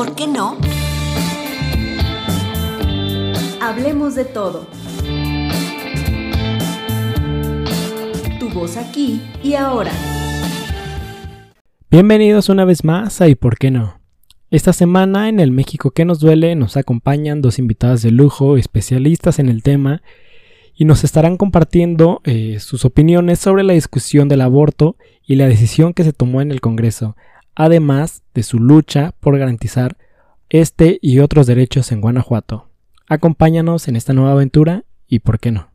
por qué no? Hablemos de todo. Tu voz aquí y ahora. Bienvenidos una vez más a ¿Y por qué no? Esta semana en el México que nos duele nos acompañan dos invitadas de lujo, especialistas en el tema, y nos estarán compartiendo eh, sus opiniones sobre la discusión del aborto y la decisión que se tomó en el Congreso, además de su lucha por garantizar este y otros derechos en Guanajuato. Acompáñanos en esta nueva aventura y por qué no.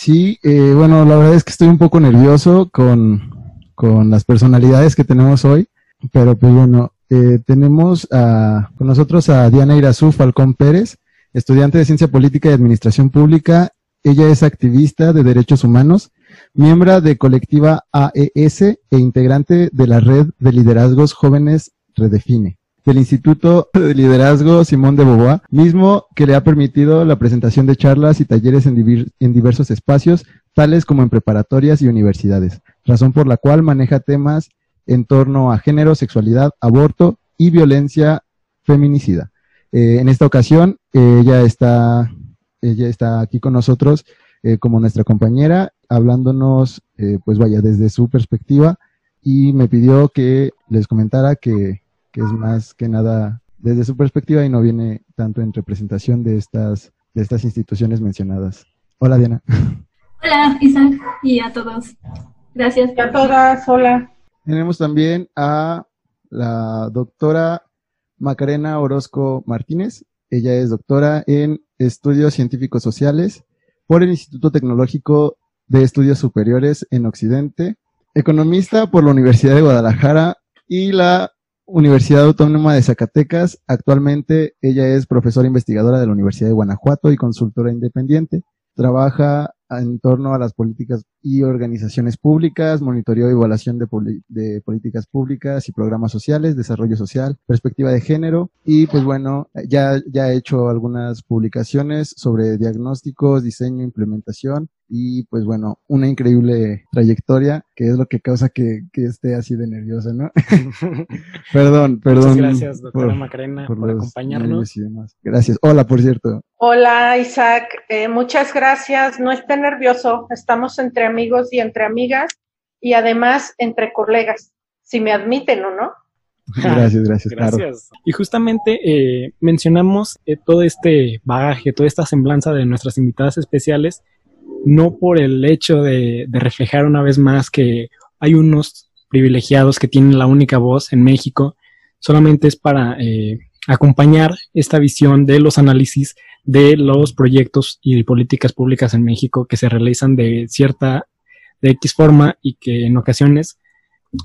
Sí, eh, bueno, la verdad es que estoy un poco nervioso con, con las personalidades que tenemos hoy, pero pues bueno, eh, tenemos a, con nosotros a Diana Irazú Falcón Pérez, estudiante de Ciencia Política y Administración Pública. Ella es activista de derechos humanos, miembro de colectiva AES e integrante de la red de liderazgos jóvenes Redefine del Instituto de Liderazgo Simón de Beauvoir, mismo que le ha permitido la presentación de charlas y talleres en, en, diversos espacios, tales como en preparatorias y universidades, razón por la cual maneja temas en torno a género, sexualidad, aborto y violencia feminicida. Eh, en esta ocasión, eh, ella, está, ella está aquí con nosotros eh, como nuestra compañera, hablándonos, pues vaya, desde su perspectiva, y me pidió que les comentara que, que es más que nada desde su perspectiva y no viene tanto en representación de estas, de estas instituciones mencionadas. Hola, Diana. Hola, Isaac, y a todos. Gracias. Y a todas, hola. Tenemos también a la doctora Macarena Orozco Martínez. Ella es doctora en Estudios Científicos Sociales por el Instituto Tecnológico de Estudios Superiores en Occidente, economista por la Universidad de Guadalajara y la Universidad Autónoma de Zacatecas. Actualmente ella es profesora investigadora de la Universidad de Guanajuato y consultora independiente. Trabaja en torno a las políticas y organizaciones públicas, monitoreo y evaluación de, políticas públicas y programas sociales, desarrollo social, perspectiva de género y pues bueno, ya, ya he hecho algunas publicaciones sobre diagnósticos, diseño, implementación y pues bueno, una increíble trayectoria que es lo que causa que, que esté así de nerviosa, ¿no? perdón, perdón. Muchas gracias, doctora Macarena, por, acompañarnos. Gracias. Hola, por cierto. Hola, Isaac. Eh, muchas gracias. No esté nervioso. Estamos entre amigos y entre amigas y además entre colegas, si me admiten o no. Gracias, gracias. Gracias. Y justamente eh, mencionamos eh, todo este bagaje, toda esta semblanza de nuestras invitadas especiales no por el hecho de, reflejar una vez más que hay unos privilegiados que tienen la única voz en México, solamente es para eh, acompañar esta visión de los análisis de los proyectos y políticas públicas en México que se realizan de cierta, de X forma y que en ocasiones,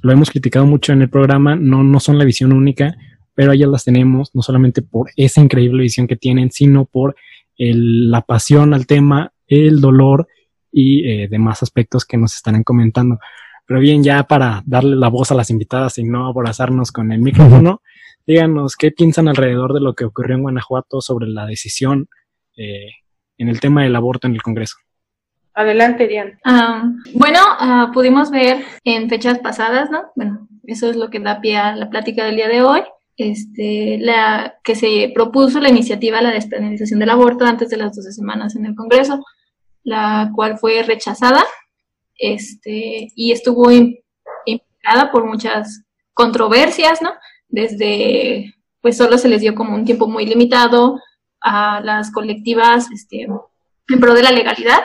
lo hemos criticado mucho en el programa, no, no son la visión única, pero ellas las tenemos no solamente por esa increíble visión que tienen, sino por la pasión al tema, el dolor y eh, demás aspectos que nos estarán comentando. Pero bien, ya para darle la voz a las invitadas y no abrazarnos con el micrófono, díganos qué piensan alrededor de lo que ocurrió en Guanajuato sobre la decisión eh, en el tema del aborto en el Congreso. Adelante, Diana. Ah, bueno, ah, pudimos ver en fechas pasadas, ¿no? Bueno, eso es lo que da pie a la plática del día de hoy. Este, la que se propuso la iniciativa de la despenalización del aborto antes de las 12 semanas en el Congreso la cual fue rechazada este, y estuvo implicada por muchas controversias, ¿no? Desde, pues solo se les dio como un tiempo muy limitado a las colectivas este, en pro de la legalidad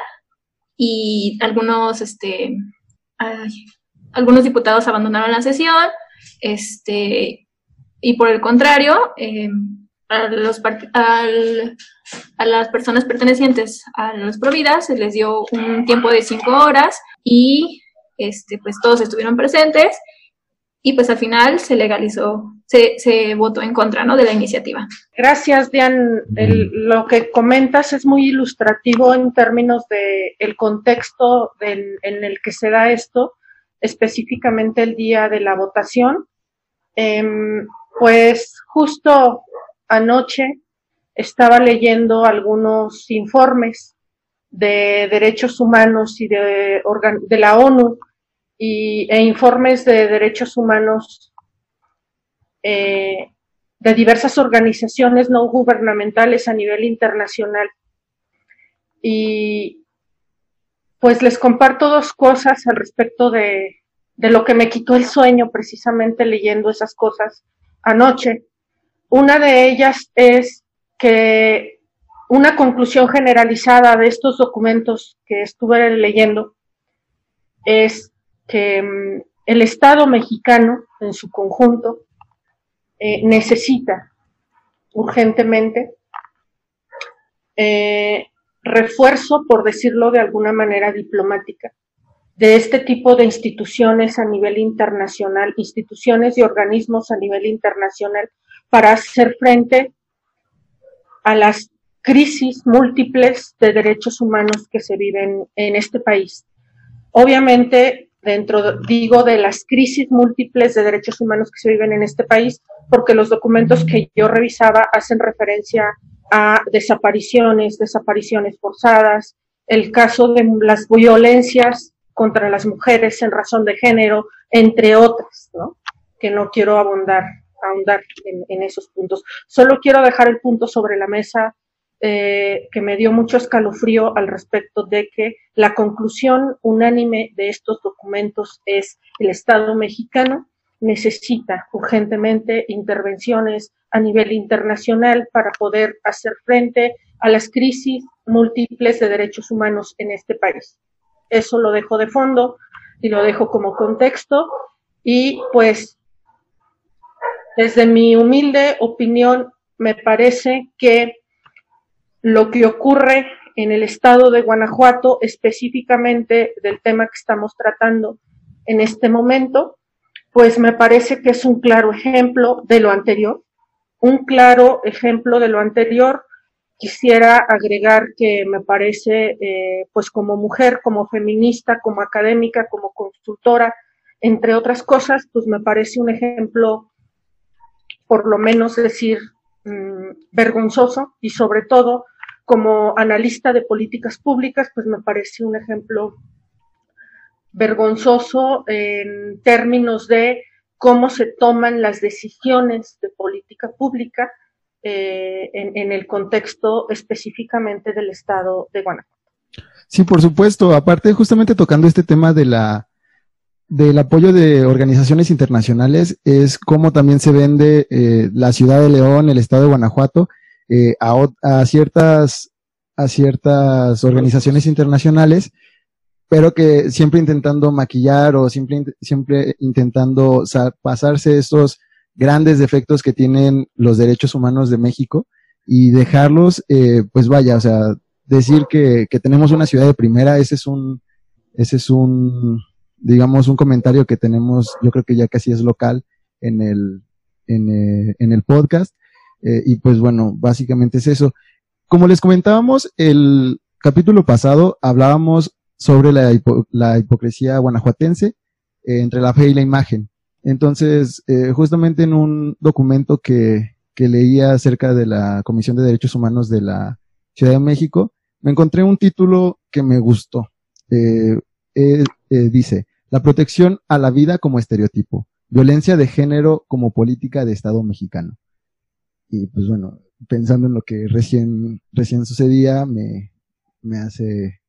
y algunos, este, algunos diputados abandonaron la sesión, este, y por el contrario, eh, a, los, a las personas pertenecientes a los Providas se les dio un tiempo de cinco horas y este, pues todos estuvieron presentes y pues al final se legalizó, se, se votó en contra ¿no? de la iniciativa. Gracias, Dian. lo que comentas es muy ilustrativo en términos de el contexto en el que se da esto, específicamente el día de la votación Em, pues justo anoche estaba leyendo algunos informes de derechos humanos y de, la ONU y, e informes de derechos humanos eh, de diversas organizaciones no gubernamentales a nivel internacional. Y pues les comparto dos cosas al respecto de, de lo que me quitó el sueño precisamente leyendo esas cosas anoche. Una de ellas es que una conclusión generalizada de estos documentos que estuve leyendo es que mm, el Estado mexicano en su conjunto eh, necesita urgentemente eh, refuerzo, por decirlo de alguna manera diplomática, de este tipo de instituciones a nivel internacional, instituciones y organismos a nivel internacional, para hacer frente a las crisis múltiples de derechos humanos que se viven en este país. Obviamente, dentro, digo, de las crisis múltiples de derechos humanos que se viven en este país, porque los documentos que yo revisaba hacen referencia a desapariciones, desapariciones forzadas, el caso de las violencias contra las mujeres en razón de género, entre otras, ¿no? que no quiero abundar ahondar en, esos puntos. Solo quiero dejar el punto sobre la mesa eh, que me dio mucho escalofrío al respecto de que la conclusión unánime de estos documentos es el Estado mexicano necesita urgentemente intervenciones a nivel internacional para poder hacer frente a las crisis múltiples de derechos humanos en este país. Eso lo dejo de fondo y lo dejo como contexto y pues desde mi humilde opinión, me parece que lo que ocurre en el estado de Guanajuato, específicamente del tema que estamos tratando en este momento, pues me parece que es un claro ejemplo de lo anterior. Un claro ejemplo de lo anterior. Quisiera agregar que me parece, eh, pues como mujer, como feminista, como académica, como consultora, entre otras cosas, pues me parece un ejemplo por lo menos decir, mm, vergonzoso y sobre todo como analista de políticas públicas, pues me parece un ejemplo vergonzoso en términos de cómo se toman las decisiones de política pública eh, en, el contexto específicamente del estado de Guanajuato. Sí, por supuesto. Aparte, justamente tocando este tema de la del apoyo de organizaciones internacionales es cómo también se vende eh, la ciudad de León, el estado de Guanajuato, eh, a, ciertas, a ciertas organizaciones internacionales, pero que siempre intentando maquillar o siempre, siempre intentando pasarse estos grandes defectos que tienen los derechos humanos de México y dejarlos, eh, pues vaya, o sea, decir que, que tenemos una ciudad de primera, ese es un, ese es un, digamos, un comentario que tenemos, yo creo que ya casi es local en el, en, eh, en el podcast. Eh, y pues bueno, básicamente es eso. Como les comentábamos, el capítulo pasado hablábamos sobre la, la hipocresía guanajuatense eh, entre la fe y la imagen. Entonces, justamente en un documento que, que leía acerca de la Comisión de Derechos Humanos de la Ciudad de México, me encontré un título que me gustó. Eh, dice, la protección a la vida como estereotipo, violencia de género como política de Estado mexicano. Y pues bueno, pensando en lo que recién, recién sucedía, me, me hace,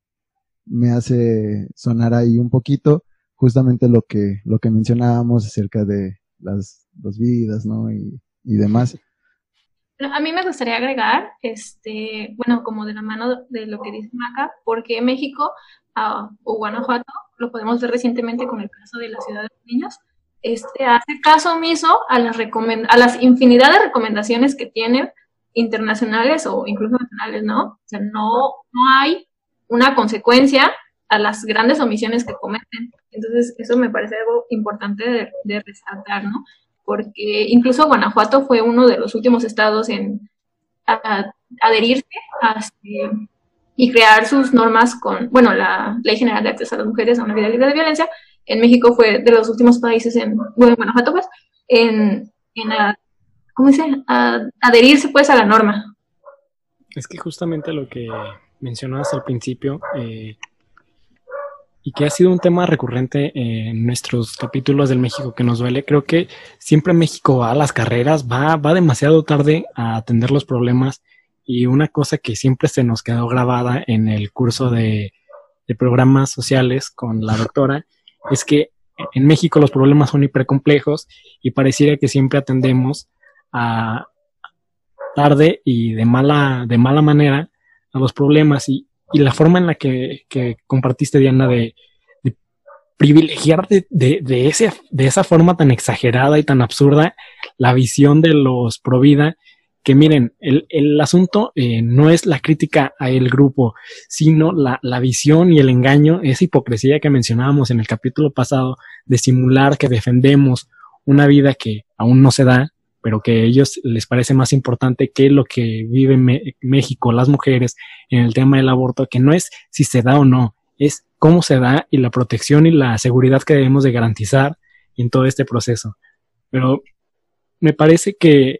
me hace sonar ahí un poquito justamente lo que, lo que mencionábamos acerca de las dos vidas, ¿no? Y, y demás. A mí me gustaría agregar, este, bueno, como de la mano de lo que dice Maca, porque México uh, o Guanajuato, lo podemos ver recientemente con el caso de la ciudad de los niños, este, hace caso omiso a las, a las infinidad de recomendaciones que tienen internacionales o incluso nacionales, ¿no? O sea, no, no hay una consecuencia a las grandes omisiones que cometen. Entonces, eso me parece algo importante de, de resaltar, ¿no? porque incluso Guanajuato fue uno de los últimos estados en adherirse este, y crear sus normas con, bueno, la Ley General de Acceso a las Mujeres a una vida libre de violencia. En México fue de los últimos países en, bueno, Guanajuato, pues, en, en ¿cómo dice? adherirse pues a la norma. Es que justamente lo que mencionabas al principio, eh, y que ha sido un tema recurrente en nuestros capítulos del México que nos duele, creo que siempre México va a las carreras, va, va demasiado tarde a atender los problemas y una cosa que siempre se nos quedó grabada en el curso de, programas sociales con la doctora es que en México los problemas son hipercomplejos y pareciera que siempre atendemos a tarde y de mala, de mala manera a los problemas y, y la forma en la que, que compartiste, Diana, de, de privilegiar de, de, ese, de esa forma tan exagerada y tan absurda la visión de los pro vida, que miren, el, el asunto eh, no es la crítica a el grupo, sino la, la visión y el engaño, esa hipocresía que mencionábamos en el capítulo pasado, de simular que defendemos una vida que aún no se da, pero que a ellos les parece más importante que lo que vive México, las mujeres, en el tema del aborto, que no es si se da o no, es cómo se da y la protección y la seguridad que debemos de garantizar en todo este proceso. Pero me parece que,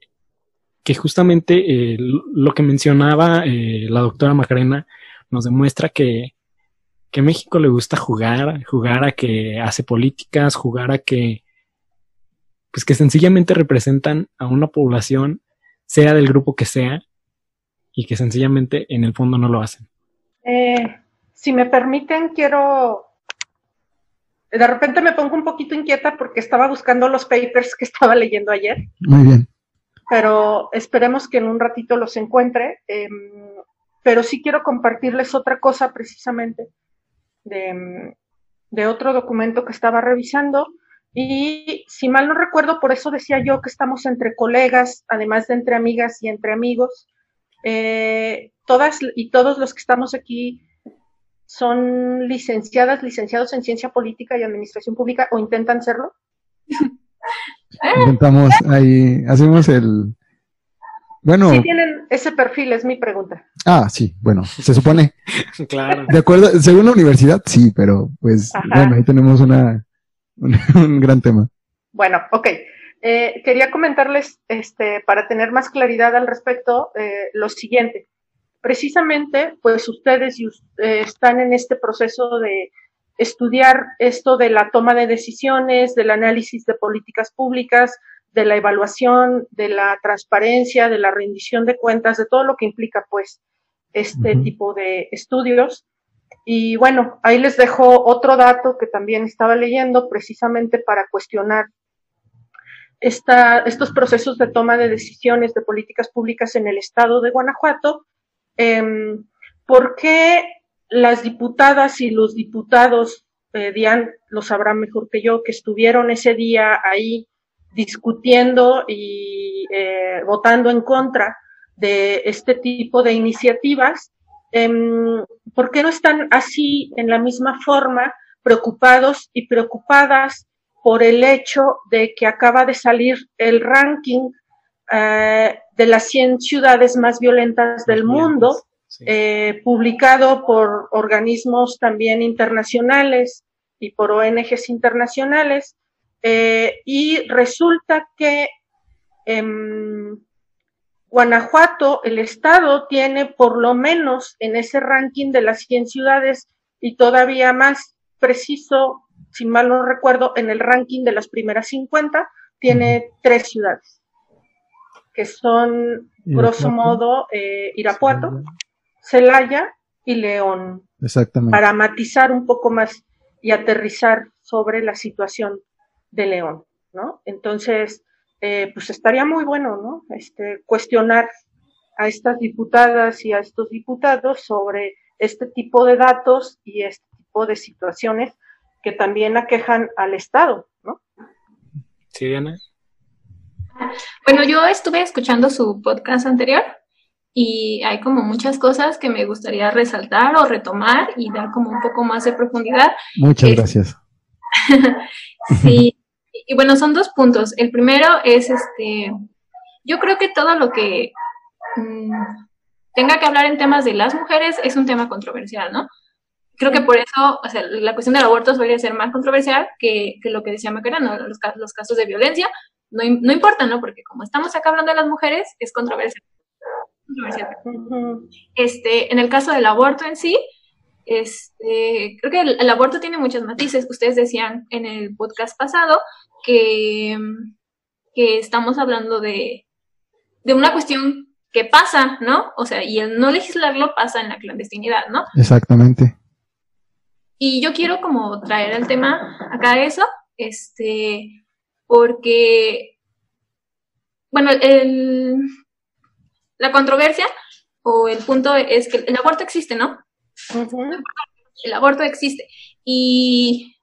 que justamente eh, lo que mencionaba eh, la doctora Macarena nos demuestra que, que México le gusta jugar, jugar a que hace políticas, jugar a que pues que sencillamente representan a una población, sea del grupo que sea, y que sencillamente en el fondo no lo hacen. Eh, si me permiten, quiero... De repente me pongo un poquito inquieta porque estaba buscando los papers que estaba leyendo ayer. Muy bien. Pero esperemos que en un ratito los encuentre. Em, pero sí quiero compartirles otra cosa precisamente de, de otro documento que estaba revisando y si mal no recuerdo, por eso decía yo que estamos entre colegas, además de entre amigas y entre amigos. Eh, todas y todos los que estamos aquí son licenciadas, licenciados en ciencia política y administración pública o intentan serlo. Intentamos ahí, hacemos el... Bueno. Si tienen ese perfil, es mi pregunta. Ah, sí, bueno, se supone. claro. De acuerdo, según la universidad, sí, pero pues, bueno, ahí tenemos una un gran tema. Bueno, ok. Eh, quería comentarles, este, para tener más claridad al respecto, eh, lo siguiente. Precisamente, pues ustedes eh, están en este proceso de estudiar esto de la toma de decisiones, del análisis de políticas públicas, de la evaluación, de la transparencia, de la rendición de cuentas, de todo lo que implica, pues, este tipo de estudios. Y bueno, ahí les dejo otro dato que también estaba leyendo precisamente para cuestionar esta, estos procesos de toma de decisiones de políticas públicas en el estado de Guanajuato. Eh, ¿Por qué las diputadas y los diputados, eh, Diane lo sabrá mejor que yo, que estuvieron ese día ahí discutiendo y eh, votando en contra de este tipo de iniciativas, ¿por qué no están así en la misma forma preocupados y preocupadas por el hecho de que acaba de salir el ranking eh, de las 100 ciudades más violentas del mundo, eh, publicado por organismos también internacionales y por ONGs internacionales, eh, y resulta que em, Guanajuato, el estado, tiene por lo menos en ese ranking de las 100 ciudades y todavía más preciso, si mal no recuerdo, en el ranking de las primeras 50, tiene tres ciudades, que son, grosso modo, eh, Irapuato, Celaya y León. Exactamente. Para matizar un poco más y aterrizar sobre la situación de León, ¿no? Entonces, eh, pues estaría muy bueno, ¿no? Este, cuestionar a estas diputadas y a estos diputados sobre este tipo de datos y este tipo de situaciones que también aquejan al Estado, ¿no? Sí, Diana. Bueno, yo estuve escuchando su podcast anterior y hay como muchas cosas que me gustaría resaltar o retomar y dar como un poco más de profundidad. Muchas gracias. sí, y bueno, son dos puntos. El primero es este, yo creo que todo lo que mm, tenga que hablar en temas de las mujeres es un tema controversial, ¿no? Creo que por eso, o sea, la cuestión del aborto suele ser más controversial que, que lo que decía Macarena, los, los casos de violencia, no, no importa, ¿no? Porque como estamos acá hablando de las mujeres, es controversial. Este, en el caso del aborto en sí, este, creo que el, aborto tiene muchos matices. Ustedes decían en el podcast pasado que, que estamos hablando de, de una cuestión que pasa, ¿no? O sea, y el no legislarlo pasa en la clandestinidad, ¿no? Exactamente. Y yo quiero como traer el tema acá eso, este, porque, bueno, el, la controversia o el punto es que el aborto existe, ¿no? El aborto existe. Y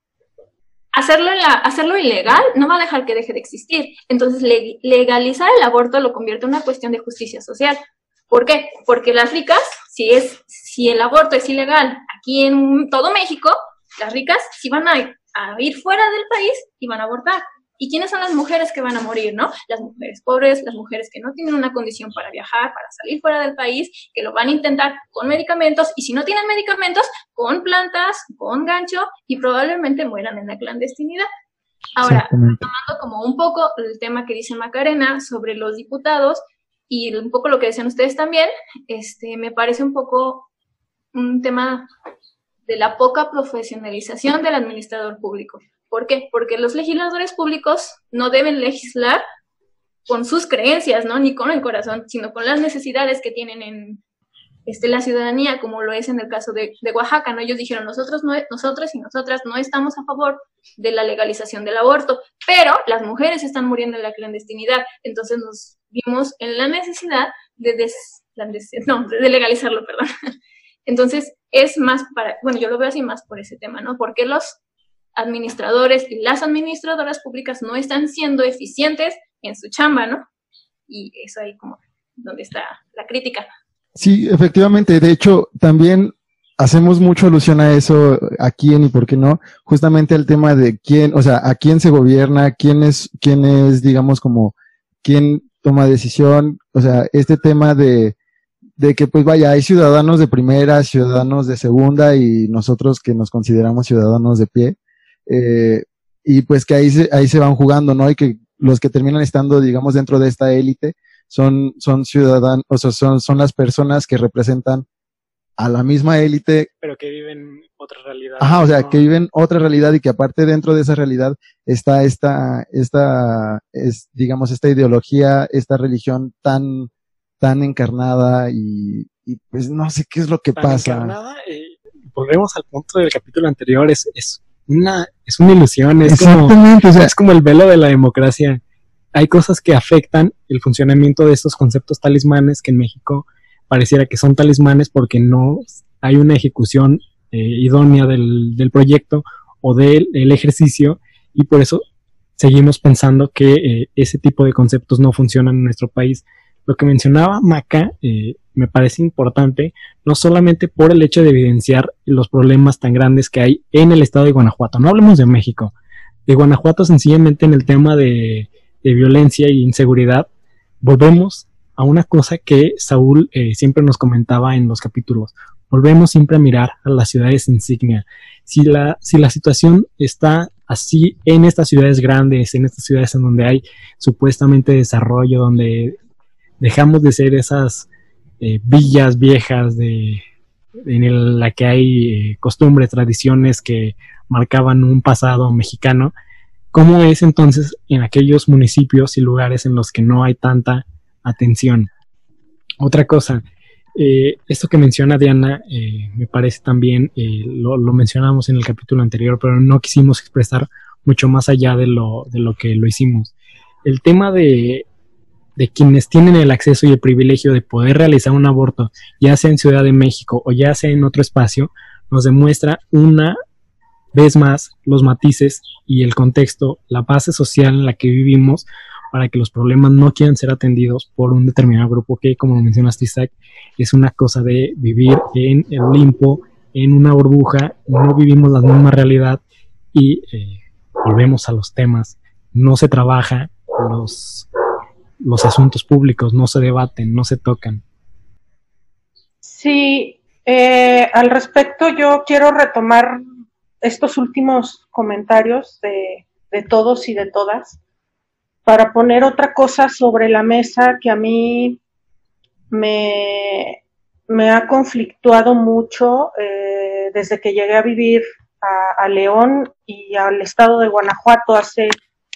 hacerlo, la, hacerlo ilegal no va a dejar que deje de existir. Entonces, legalizar el aborto lo convierte en una cuestión de justicia social. ¿Por qué? Porque las ricas, si, es, si el aborto es ilegal aquí en todo México, las ricas sí van a, a ir fuera del país y van a abortar. ¿Y quiénes son las mujeres que van a morir, no? Las mujeres pobres, las mujeres que no tienen una condición para viajar, para salir fuera del país, que lo van a intentar con medicamentos y si no tienen medicamentos, con plantas, con gancho y probablemente mueran en la clandestinidad. Ahora, tomando como un poco el tema que dice Macarena sobre los diputados y un poco lo que decían ustedes también, este, me parece un poco un tema de la poca profesionalización del administrador público. ¿Por qué? Porque los legisladores públicos no deben legislar con sus creencias, ¿no? Ni con el corazón, sino con las necesidades que tienen en este, la ciudadanía, como lo es en el caso de, Oaxaca, ¿no? Ellos dijeron, nosotros, no, nosotros y nosotras no estamos a favor de la legalización del aborto, pero las mujeres están muriendo en la clandestinidad, entonces nos vimos en la necesidad de, no, de legalizarlo, perdón. Entonces, es más para, bueno, yo lo veo así más por ese tema, ¿no? Porque los administradores y las administradoras públicas no están siendo eficientes en su chamba, ¿no? Y eso ahí como donde está la crítica. Sí, efectivamente. De hecho, también hacemos mucho alusión a eso a quién y por qué no. Justamente el tema de quién, o sea, a quién se gobierna, quién es, quién es, digamos, como, quién toma decisión. O sea, este tema de, de que pues vaya, hay ciudadanos de primera, ciudadanos de segunda y nosotros que nos consideramos ciudadanos de pie. Eh, y pues que ahí se, ahí se van jugando, ¿no? Y que los que terminan estando, digamos, dentro de esta élite son, son ciudadanos, o sea, son, son las personas que representan a la misma élite. Pero que viven otra realidad. Ajá, o sea, que viven otra realidad y que aparte dentro de esa realidad está esta, esta, es, digamos, esta ideología, esta religión tan, tan encarnada y, y pues no sé qué es lo que tan pasa. Encarnada, eh, volvemos al punto del capítulo anterior, es, es una, es una ilusión, es como, es como el velo de la democracia. Hay cosas que afectan el funcionamiento de estos conceptos talismanes que en México pareciera que son talismanes porque no hay una ejecución eh, idónea del, del, proyecto o del ejercicio y por eso seguimos pensando que eh, ese tipo de conceptos no funcionan en nuestro país. Lo que mencionaba Maca eh, me parece importante, no solamente por el hecho de evidenciar los problemas tan grandes que hay en el estado de Guanajuato, no hablemos de México, de Guanajuato sencillamente en el tema de, violencia e inseguridad, volvemos a una cosa que Saúl eh, siempre nos comentaba en los capítulos, volvemos siempre a mirar a las ciudades insignia. Si la, si la situación está así en estas ciudades grandes, en estas ciudades en donde hay supuestamente desarrollo, donde dejamos de ser esas eh, villas viejas de, en la que hay eh, costumbres, tradiciones que marcaban un pasado mexicano, ¿cómo es entonces en aquellos municipios y lugares en los que no hay tanta atención? Otra cosa, eh, esto que menciona Diana me parece también, lo, lo, mencionamos en el capítulo anterior, pero no quisimos expresar mucho más allá de lo, de lo que lo hicimos. El tema de de quienes tienen el acceso y el privilegio de poder realizar un aborto, ya sea en Ciudad de México o ya sea en otro espacio, nos demuestra una vez más los matices y el contexto, la base social en la que vivimos para que los problemas no quieran ser atendidos por un determinado grupo que, como mencionaste Isaac, es una cosa de vivir en el limpo, en una burbuja, no vivimos la misma realidad y eh, volvemos a los temas, no se trabaja, los los asuntos públicos no se debaten, no se tocan. Sí, eh, al respecto yo quiero retomar estos últimos comentarios de, todos y de todas para poner otra cosa sobre la mesa que a mí me, me ha conflictuado mucho eh, desde que llegué a vivir a, León y al estado de Guanajuato hace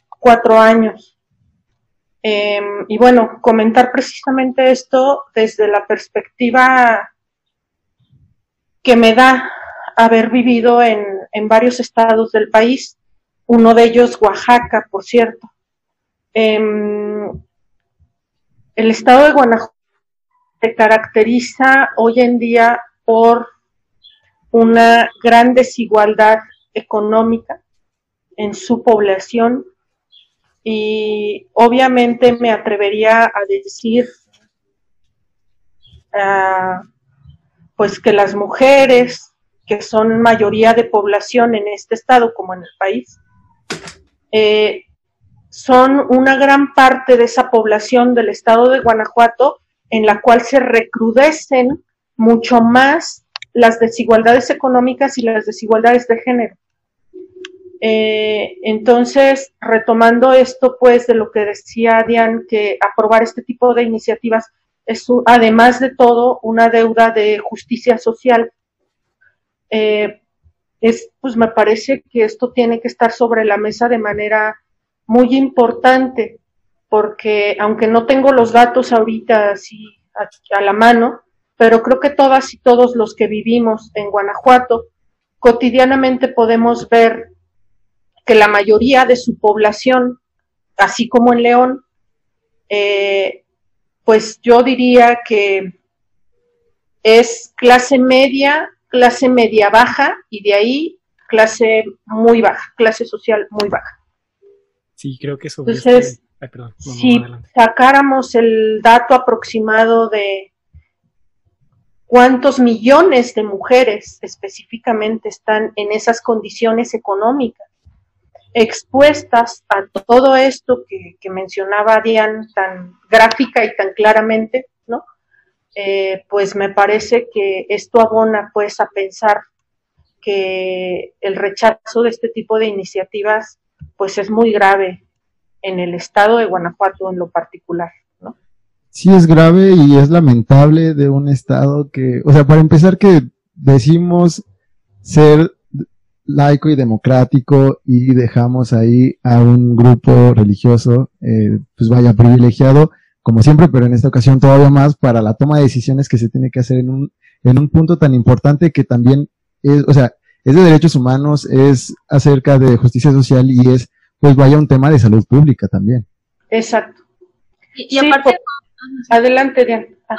cuatro años. Em, y bueno, comentar precisamente esto desde la perspectiva que me da haber vivido en, en varios estados del país, uno de ellos Oaxaca, por cierto. Em, el estado de Guanajuato se caracteriza hoy en día por una gran desigualdad económica en su población y obviamente me atrevería a decir uh, pues que las mujeres que son mayoría de población en este estado como en el país eh, son una gran parte de esa población del estado de Guanajuato en la cual se recrudecen mucho más las desigualdades económicas y las desigualdades de género. Eh, entonces, retomando esto, pues, de lo que decía Diane, que aprobar este tipo de iniciativas es, además de todo, una deuda de justicia social. Eh, es, pues, me parece que esto tiene que estar sobre la mesa de manera muy importante, porque aunque no tengo los datos ahorita así a, la mano, pero creo que todas y todos los que vivimos en Guanajuato, cotidianamente podemos ver que la mayoría de su población, así como en León, eh, pues yo diría que es clase media, clase media baja y de ahí clase muy baja, clase social muy baja. Sí, creo que eso. Entonces, si sacáramos el dato aproximado de cuántos millones de mujeres específicamente están en esas condiciones económicas, expuestas a todo esto que, mencionaba Diane tan gráfica y tan claramente, ¿no? Eh, pues me parece que esto abona pues a pensar que el rechazo de este tipo de iniciativas pues es muy grave en el estado de Guanajuato en lo particular, ¿no? Sí es grave y es lamentable de un estado que, o sea, para empezar que decimos ser laico y democrático y dejamos ahí a un grupo religioso, eh, pues vaya privilegiado, como siempre, pero en esta ocasión todavía más para la toma de decisiones que se tiene que hacer en un, en un punto tan importante que también es, o sea, es de derechos humanos, es acerca de justicia social y es, pues vaya, un tema de salud pública también. Exacto. Y, aparte... adelante, Diana. No,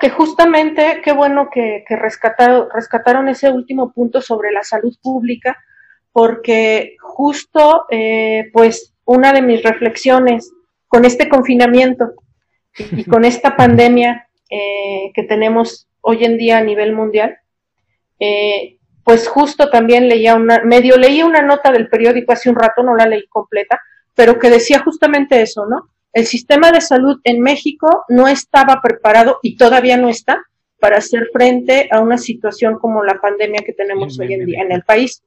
que justamente, qué bueno que, que rescataron, rescataron ese último punto sobre la salud pública, porque justo, eh, pues, una de mis reflexiones con este confinamiento y, con esta pandemia eh, que tenemos hoy en día a nivel mundial, eh, pues justo también leía una, medio leí una nota del periódico hace un rato, no la leí completa, pero que decía justamente eso, ¿no? El sistema de salud en México no estaba preparado y todavía no está para hacer frente a una situación como la pandemia que tenemos hoy en día en el país.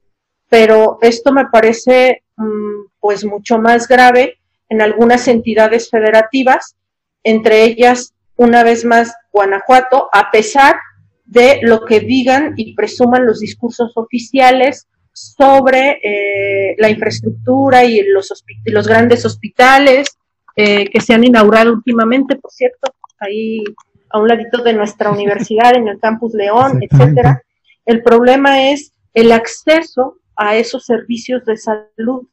Pero esto me parece mm, pues mucho más grave en algunas entidades federativas, entre ellas, una vez más, Guanajuato, a pesar de lo que digan y presuman los discursos oficiales sobre eh, la infraestructura y los, los grandes hospitales eh, que se han inaugurado últimamente, por cierto, ahí a un ladito de nuestra universidad, en el campus León, etcétera. El problema es el acceso a esos servicios de salud,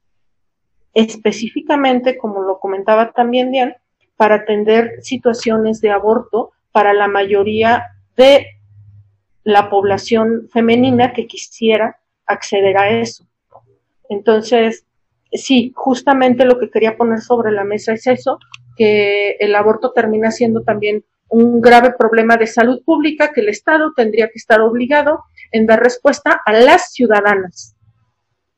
específicamente, como lo comentaba también Diane, para atender situaciones de aborto para la mayoría de la población femenina que quisiera acceder a eso. Entonces, sí, justamente lo que quería poner sobre la mesa es eso, que el aborto termina siendo también un grave problema de salud pública que el Estado tendría que estar obligado en dar respuesta a las ciudadanas,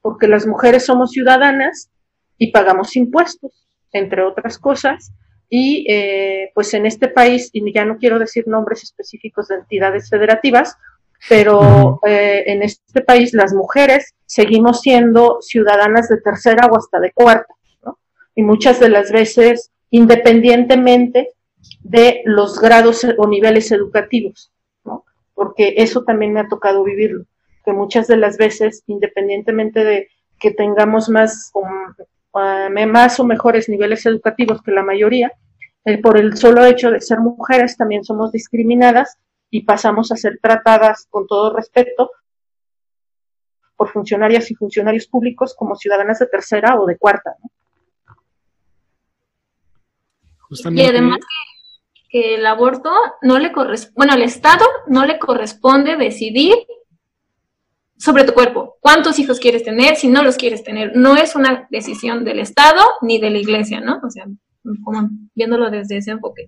porque las mujeres somos ciudadanas y pagamos impuestos, entre otras cosas, y eh, pues en este país, y ya no quiero decir nombres específicos de entidades federativas, pero eh, en este país las mujeres seguimos siendo ciudadanas de tercera o hasta de cuarta, ¿no? Y muchas de las veces, independientemente de los grados o niveles educativos, ¿no? Porque eso también me ha tocado vivirlo, que muchas de las veces, independientemente de que tengamos más o, más o mejores niveles educativos que la mayoría, por el solo hecho de ser mujeres también somos discriminadas y pasamos a ser tratadas con todo respeto por funcionarias y funcionarios públicos como ciudadanas de tercera o de cuarta. Y además que, el aborto no le corresponde, bueno, al Estado no le corresponde decidir sobre tu cuerpo, cuántos hijos quieres tener, si no los quieres tener. No es una decisión del Estado ni de la Iglesia, ¿no? O sea, como viéndolo desde ese enfoque.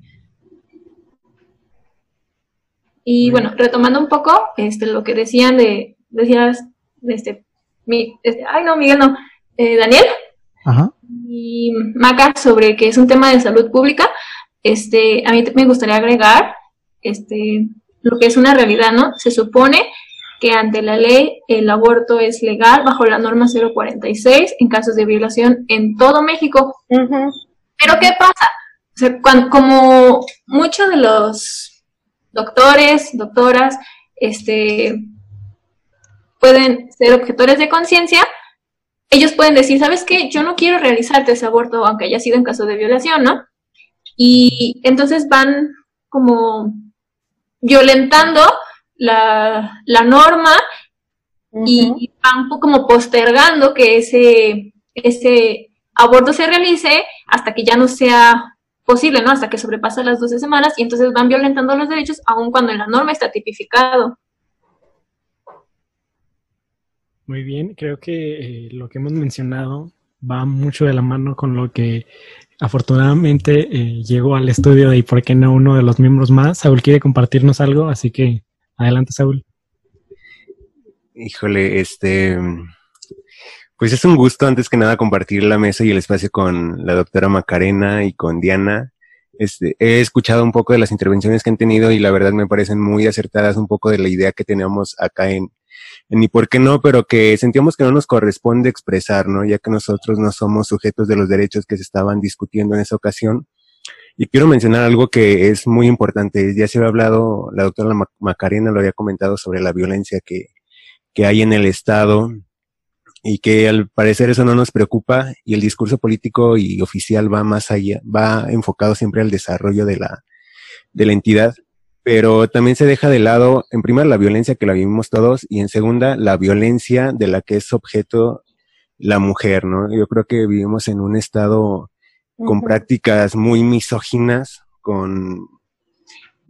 Y bueno, retomando un poco este, lo que decían de, decías, este, mi, este, ay no, Miguel no, eh, Daniel y Maca sobre que es un tema de salud pública, este, a mí me gustaría agregar este, lo que es una realidad, ¿no? Se supone que ante la ley el aborto es legal bajo la norma 046 en casos de violación en todo México. Pero ¿qué pasa? como muchos de los doctores, doctoras, este, pueden ser objetores de conciencia, ellos pueden decir, ¿sabes qué? Yo no quiero realizarte ese aborto, aunque haya sido en caso de violación, ¿no? Y entonces van como violentando la, norma y van como postergando que ese, ese aborto se realice hasta que ya no sea posible, ¿no? Hasta que sobrepasa las 12 semanas y entonces van violentando los derechos aun cuando en la norma está tipificado. Muy bien, creo que eh, lo que hemos mencionado va mucho de la mano con lo que afortunadamente eh, llegó al estudio de y por qué no uno de los miembros más. Saúl quiere compartirnos algo, así que adelante, Saúl. Híjole, este, pues es un gusto antes que nada compartir la mesa y el espacio con la doctora Macarena y con Diana. Este, he escuchado un poco de las intervenciones que han tenido y la verdad me parecen muy acertadas un poco de la idea que teníamos acá en, en Ni por qué no, pero que sentíamos que no nos corresponde expresar, ¿no? Ya que nosotros no somos sujetos de los derechos que se estaban discutiendo en esa ocasión. Y quiero mencionar algo que es muy importante. Ya se había hablado, la doctora Macarena lo había comentado sobre la violencia que, que hay en el Estado y que al parecer eso no nos preocupa y el discurso político y oficial va más allá, va enfocado siempre al desarrollo de la, de la entidad, pero también se deja de lado, en primera, la violencia que la vivimos todos y en segunda, la violencia de la que es objeto la mujer, ¿no? Yo creo que vivimos en un estado con prácticas muy misóginas, con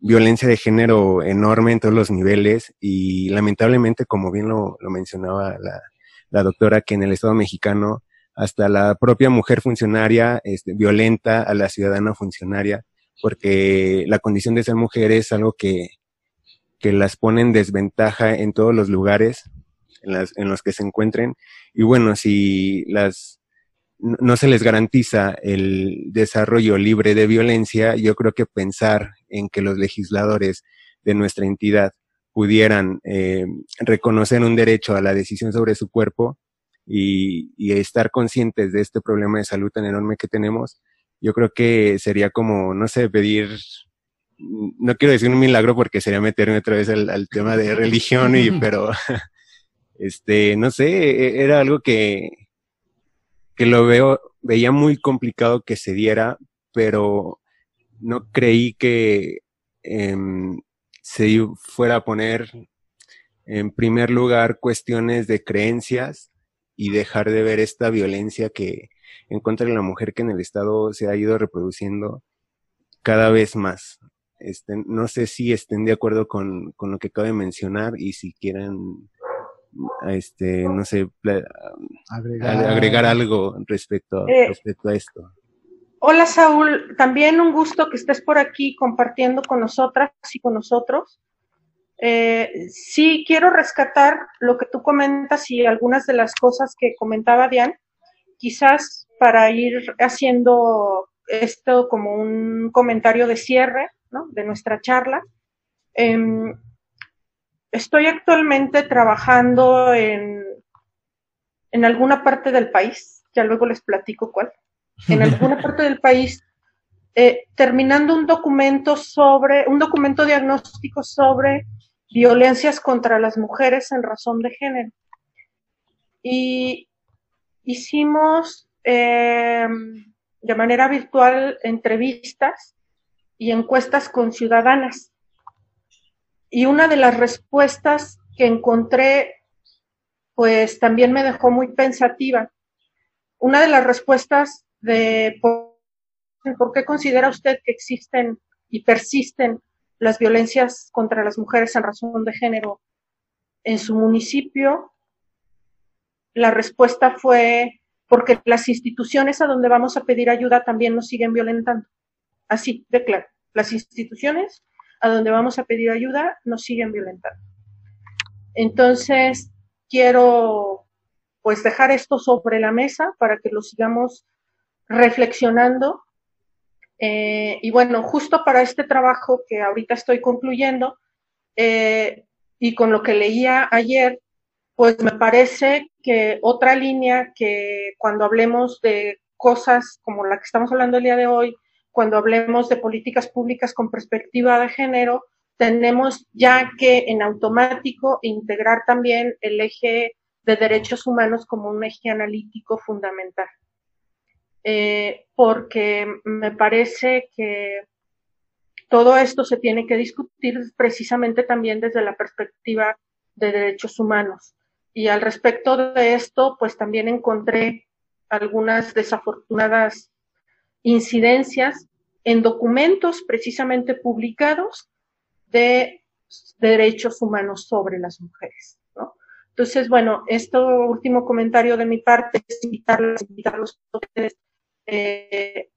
violencia de género enorme en todos los niveles y lamentablemente, como bien lo, lo mencionaba la, la doctora que en el Estado mexicano hasta la propia mujer funcionaria este, violenta a la ciudadana funcionaria, porque la condición de ser mujer es algo que, que las pone en desventaja en todos los lugares en, las, en los que se encuentren. Y bueno, si las no se les garantiza el desarrollo libre de violencia, yo creo que pensar en que los legisladores de nuestra entidad pudieran eh, reconocer un derecho a la decisión sobre su cuerpo y, estar conscientes de este problema de salud tan enorme que tenemos, yo creo que sería como, no sé, pedir, no quiero decir un milagro porque sería meterme otra vez al, tema de religión, y, pero, este, no sé, e, era algo que, que lo veo, veía muy complicado que se diera, pero no creí que em, se fuera a poner en primer lugar cuestiones de creencias y dejar de ver esta violencia que en contra de la mujer que en el Estado se ha ido reproduciendo cada vez más. Este, no sé si estén de acuerdo con, con lo que acabo de mencionar y si quieren, este, no sé, agregar, algo respecto, eh, respecto a esto. Hola Saúl, también un gusto que estés por aquí compartiendo con nosotras y con nosotros. Eh, sí, quiero rescatar lo que tú comentas y algunas de las cosas que comentaba Diane, quizás para ir haciendo esto como un comentario de cierre ¿no? de nuestra charla. Em, estoy actualmente trabajando en, en alguna parte del país, ya luego les platico cuál, en alguna parte del país, eh, terminando un documento sobre, un documento diagnóstico sobre violencias contra las mujeres en razón de género. Y hicimos eh, de manera virtual entrevistas y encuestas con ciudadanas. Y una de las respuestas que encontré, pues también me dejó muy pensativa. Una de las respuestas de por, qué considera usted que existen y persisten las violencias contra las mujeres en razón de género en su municipio, la respuesta fue porque las instituciones a donde vamos a pedir ayuda también nos siguen violentando. Así, de claro. Las instituciones a donde vamos a pedir ayuda nos siguen violentando. Entonces, quiero pues dejar esto sobre la mesa para que lo sigamos reflexionando eh, y bueno, justo para este trabajo que ahorita estoy concluyendo eh, y con lo que leía ayer, pues me parece que otra línea que cuando hablemos de cosas como la que estamos hablando el día de hoy, cuando hablemos de políticas públicas con perspectiva de género, tenemos ya que en automático integrar también el eje de derechos humanos como un eje analítico fundamental. Eh, porque me parece que todo esto se tiene que discutir precisamente también desde la perspectiva de derechos humanos. Y al respecto de esto, pues también encontré algunas desafortunadas incidencias en documentos precisamente publicados de derechos humanos sobre las mujeres. Entonces, bueno, este último comentario de mi parte es invitarlos a ustedes eh,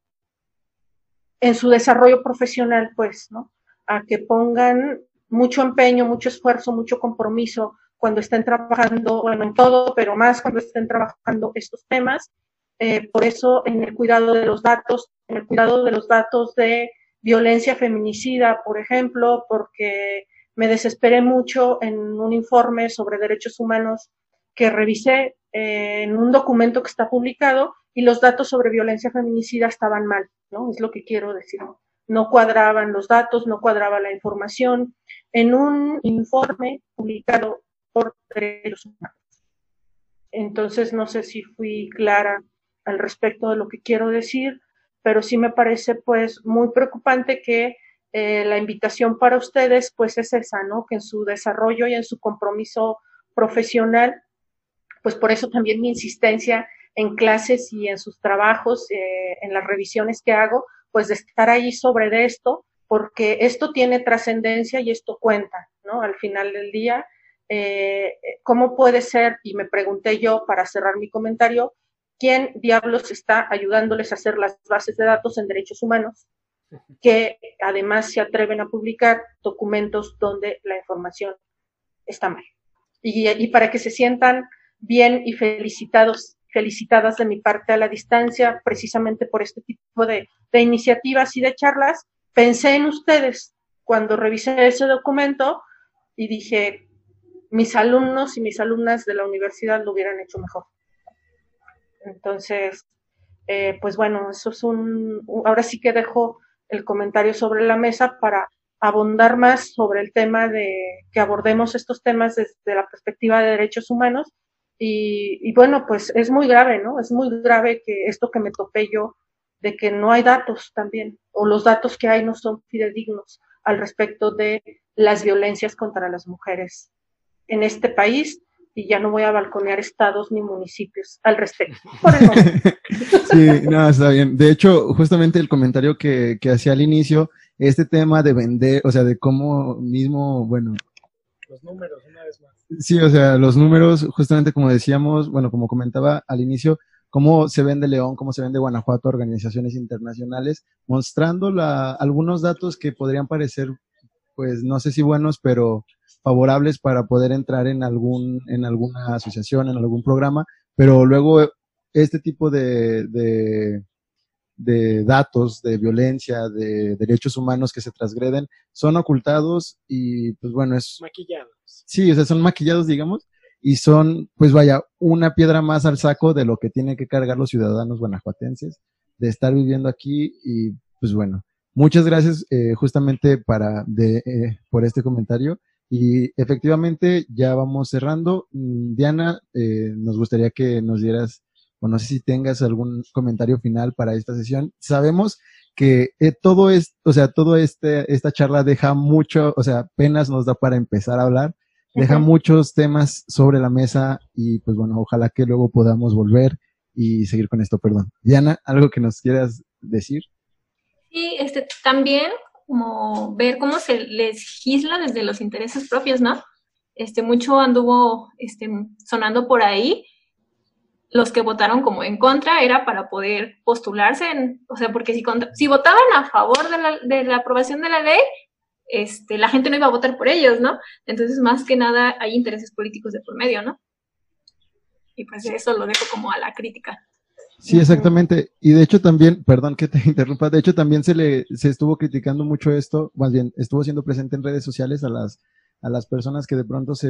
en su desarrollo profesional, pues, ¿no? A que pongan mucho empeño, mucho esfuerzo, mucho compromiso cuando estén trabajando, bueno, en todo, pero más cuando estén trabajando estos temas. Eh, por eso, en el cuidado de los datos, en el cuidado de los datos de violencia feminicida, por ejemplo, porque me desesperé mucho en un informe sobre derechos humanos que revisé eh, en un documento que está publicado y los datos sobre violencia feminicida estaban mal, ¿no? Es lo que quiero decir. No cuadraban los datos, no cuadraba la información en un informe publicado por Derechos Humanos. Entonces, no sé si fui clara al respecto de lo que quiero decir, pero sí me parece pues muy preocupante que eh, la invitación para ustedes pues es esa, ¿no? Que en su desarrollo y en su compromiso profesional, pues por eso también mi insistencia en clases y en sus trabajos, eh, en las revisiones que hago, pues de estar ahí sobre esto, porque esto tiene trascendencia y esto cuenta, ¿no? Al final del día, eh, ¿cómo puede ser? Y me pregunté yo para cerrar mi comentario, ¿quién diablos está ayudándoles a hacer las bases de datos en derechos humanos? que además se atreven a publicar documentos donde la información está mal. Y, y para que se sientan bien y felicitados felicitadas de mi parte a la distancia, precisamente por este tipo de, iniciativas y de charlas. Pensé en ustedes cuando revisé ese documento y dije, mis alumnos y mis alumnas de la universidad lo hubieran hecho mejor. Entonces, eh, pues bueno, eso es un, ahora sí que dejo el comentario sobre la mesa para abundar más sobre el tema de que abordemos estos temas desde la perspectiva de derechos humanos y, bueno, pues es muy grave, ¿no? Es muy grave que esto que me topé yo, de que no hay datos también, o los datos que hay no son fidedignos al respecto de las violencias contra las mujeres en este país y ya no voy a balconear estados ni municipios al respecto. Por sí, no, está bien. De hecho, justamente el comentario que, que hacía al inicio, este tema de vender, o sea, de cómo mismo, bueno. Los números, más. Sí, o sea, los números, justamente como decíamos, bueno, como comentaba al inicio, cómo se vende León, cómo se vende Guanajuato a organizaciones internacionales, mostrando la, algunos datos que podrían parecer, pues, no sé si buenos, pero favorables para poder entrar en algún, en alguna asociación, en algún programa, pero luego este tipo de, de, de datos, de violencia, de derechos humanos que se transgreden, son ocultados y pues bueno, es... Maquillados. Sí, o sea, son maquillados, digamos, y son, pues vaya, una piedra más al saco de lo que tienen que cargar los ciudadanos guanajuatenses, de estar viviendo aquí y pues bueno, muchas gracias eh, justamente para de, eh, por este comentario y efectivamente ya vamos cerrando. Mm, Diana, eh, nos gustaría que nos dieras, o no sé si tengas algún comentario final para esta sesión. Sabemos que eh, todo es, o sea, todo este, esta charla deja mucho, o sea, apenas nos da para empezar a hablar, deja muchos temas sobre la mesa y pues bueno, ojalá que luego podamos volver y seguir con esto, perdón. Diana, ¿algo que nos quieras decir? Sí, este, también como ver cómo se legisla desde los intereses propios, ¿no? Este, mucho anduvo este, sonando por ahí. Los que votaron como en contra era para poder postularse, en, o sea, porque si, si votaban a favor de la, de la aprobación de la ley, este, la gente no iba a votar por ellos, ¿no? Entonces, más que nada, hay intereses políticos de por medio, ¿no? Y pues eso lo dejo como a la crítica. Sí, exactamente. Y de hecho también, perdón que te interrumpa, de hecho también se le, se estuvo criticando mucho esto, más bien estuvo siendo presente en redes sociales a las, a las personas que de pronto se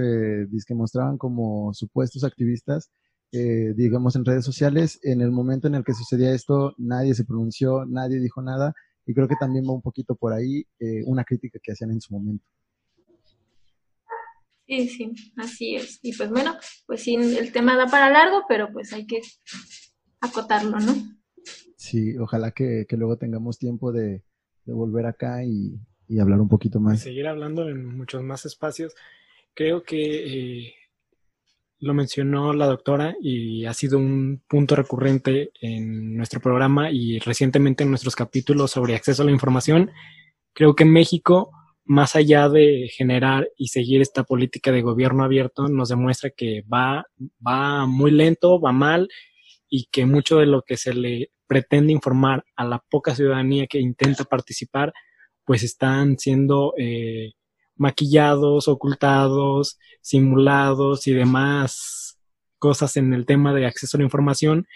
que mostraban como supuestos activistas, eh, digamos en redes sociales. En el momento en el que sucedía esto, nadie se pronunció, nadie dijo nada, y creo que también va un poquito por ahí eh, una crítica que hacían en su momento. Sí, sí, así es. Y pues bueno, pues sí, el tema da para largo, pero pues hay que acotarlo, ¿no? Sí, ojalá que, luego tengamos tiempo de, volver acá y, hablar un poquito más. seguir hablando en muchos más espacios. Creo que eh, lo mencionó la doctora y ha sido un punto recurrente en nuestro programa y recientemente en nuestros capítulos sobre acceso a la información. Creo que México, más allá de generar y seguir esta política de gobierno abierto, nos demuestra que va, va muy lento, va mal y que mucho de lo que se le pretende informar a la poca ciudadanía que intenta participar, pues están siendo eh, maquillados, ocultados, simulados y demás cosas en el tema de acceso a la información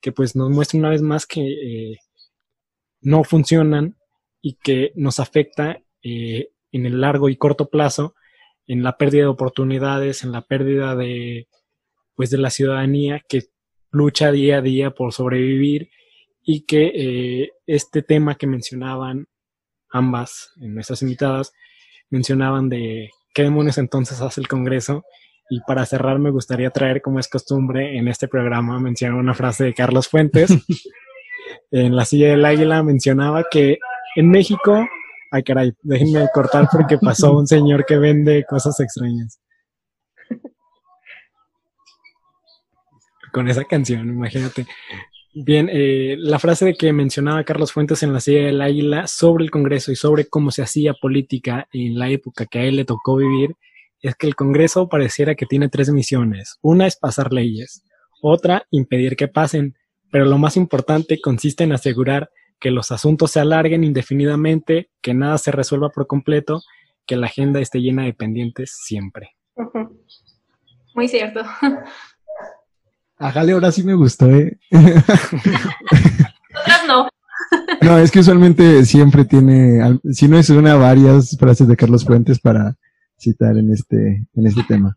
que pues nos muestra una vez más que eh, no funcionan y que nos afecta eh, en el largo y corto plazo en la pérdida de oportunidades, en la pérdida de pues de la ciudadanía que lucha día a día por sobrevivir y que eh, este tema que mencionaban ambas, en nuestras invitadas, mencionaban de qué demonios entonces hace el Congreso. Y para cerrar me gustaría traer, como es costumbre en este programa, mencionar una frase de Carlos Fuentes. en la silla del águila mencionaba que en México, ay caray, déjenme cortar porque pasó un señor que vende cosas extrañas. con esa canción, imagínate. Bien, eh, la frase de que mencionaba Carlos Fuentes en la silla del águila sobre el Congreso y sobre cómo se hacía política en la época que a él le tocó vivir es que el Congreso pareciera que tiene tres misiones. Una es pasar leyes, otra impedir que pasen, pero lo más importante consiste en asegurar que los asuntos se alarguen indefinidamente, que nada se resuelva por completo, que la agenda esté llena de pendientes siempre. Muy cierto. A Jale ahora sí me gustó, ¿eh? no. No, es que usualmente siempre tiene, si no es una, varias frases de Carlos Fuentes para citar en este, en este tema.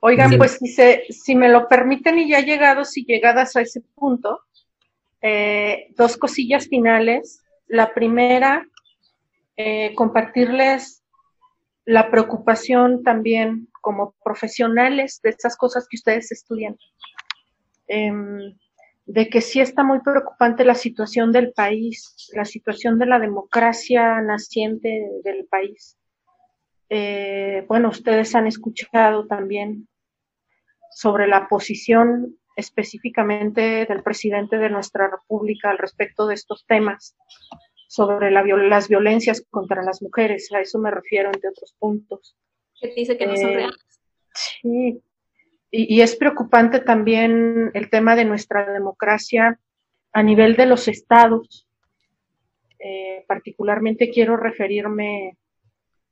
Oigan, pues si, se, si me lo permiten y ya llegados y llegadas a ese punto, eh, dos cosillas finales. La primera, eh, compartirles la preocupación también como profesionales de esas cosas que ustedes estudian. Em, de que sí está muy preocupante la situación del país, la situación de la democracia naciente del país. Eh, bueno, ustedes han escuchado también sobre la posición específicamente del presidente de nuestra república al respecto de estos temas, sobre las violencias contra las mujeres, a eso me refiero entre otros puntos. ¿Qué dice que no son eh, reales? Sí, y, es preocupante también el tema de nuestra democracia a nivel de los estados. Eh, particularmente quiero referirme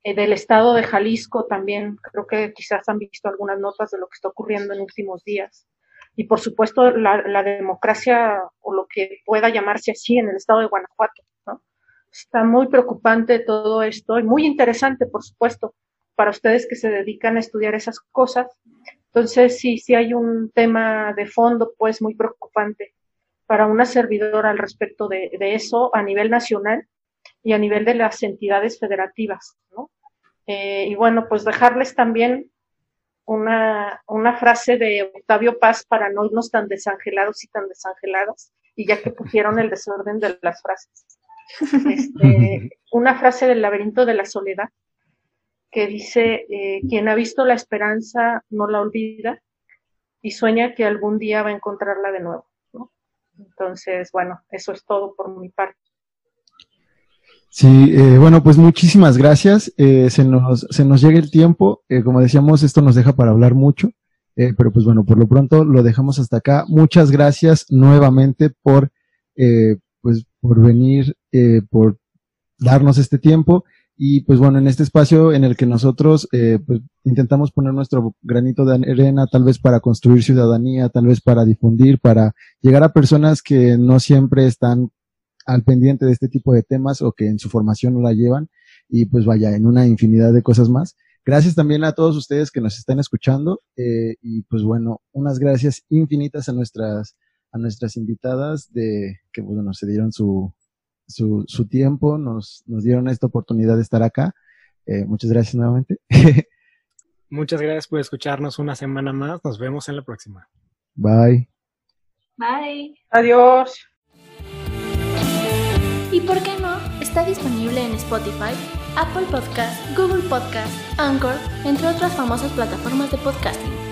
eh, del estado de Jalisco también. Creo que quizás han visto algunas notas de lo que está ocurriendo en últimos días. y por supuesto la, democracia o lo que pueda llamarse así en el estado de Guanajuato. ¿no? Está muy preocupante todo esto y muy interesante, por supuesto, para ustedes que se dedican a estudiar esas cosas. Entonces, sí, sí hay un tema de fondo, pues, muy preocupante para una servidora al respecto de, eso a nivel nacional y a nivel de las entidades federativas, ¿no? Eh, y bueno, pues dejarles también una, una frase de Octavio Paz para no irnos tan desangelados y tan desangeladas, y ya que pusieron el desorden de las frases. Este, una frase del laberinto de la soledad que dice, eh, quien ha visto la esperanza no la olvida y sueña que algún día va a encontrarla de nuevo. Entonces, bueno, eso es todo por mi parte. Sí, eh, bueno, pues muchísimas gracias. Eh, se, nos, se nos llega el tiempo. Como decíamos, esto nos deja para hablar mucho. pero pues bueno, por lo pronto lo dejamos hasta acá. Muchas gracias nuevamente por, pues, por venir, por darnos este tiempo. Y pues bueno, en este espacio en el que nosotros pues, intentamos poner nuestro granito de arena, tal vez para construir ciudadanía, tal vez para difundir, para llegar a personas que no siempre están al pendiente de este tipo de temas o que en su formación no la llevan y pues vaya, en una infinidad de cosas más. Gracias también a todos ustedes que nos están escuchando eh, y pues bueno, unas gracias infinitas a nuestras a nuestras invitadas de que bueno, se dieron su, su, su tiempo, nos, nos dieron esta oportunidad de estar acá. Eh, muchas gracias nuevamente. Muchas gracias por escucharnos una semana más. Nos vemos en la próxima. Bye. Bye. Adiós. ¿Y por qué no? Está disponible en Spotify, Apple Podcast, Google Podcast, Anchor, entre otras famosas plataformas de podcasting.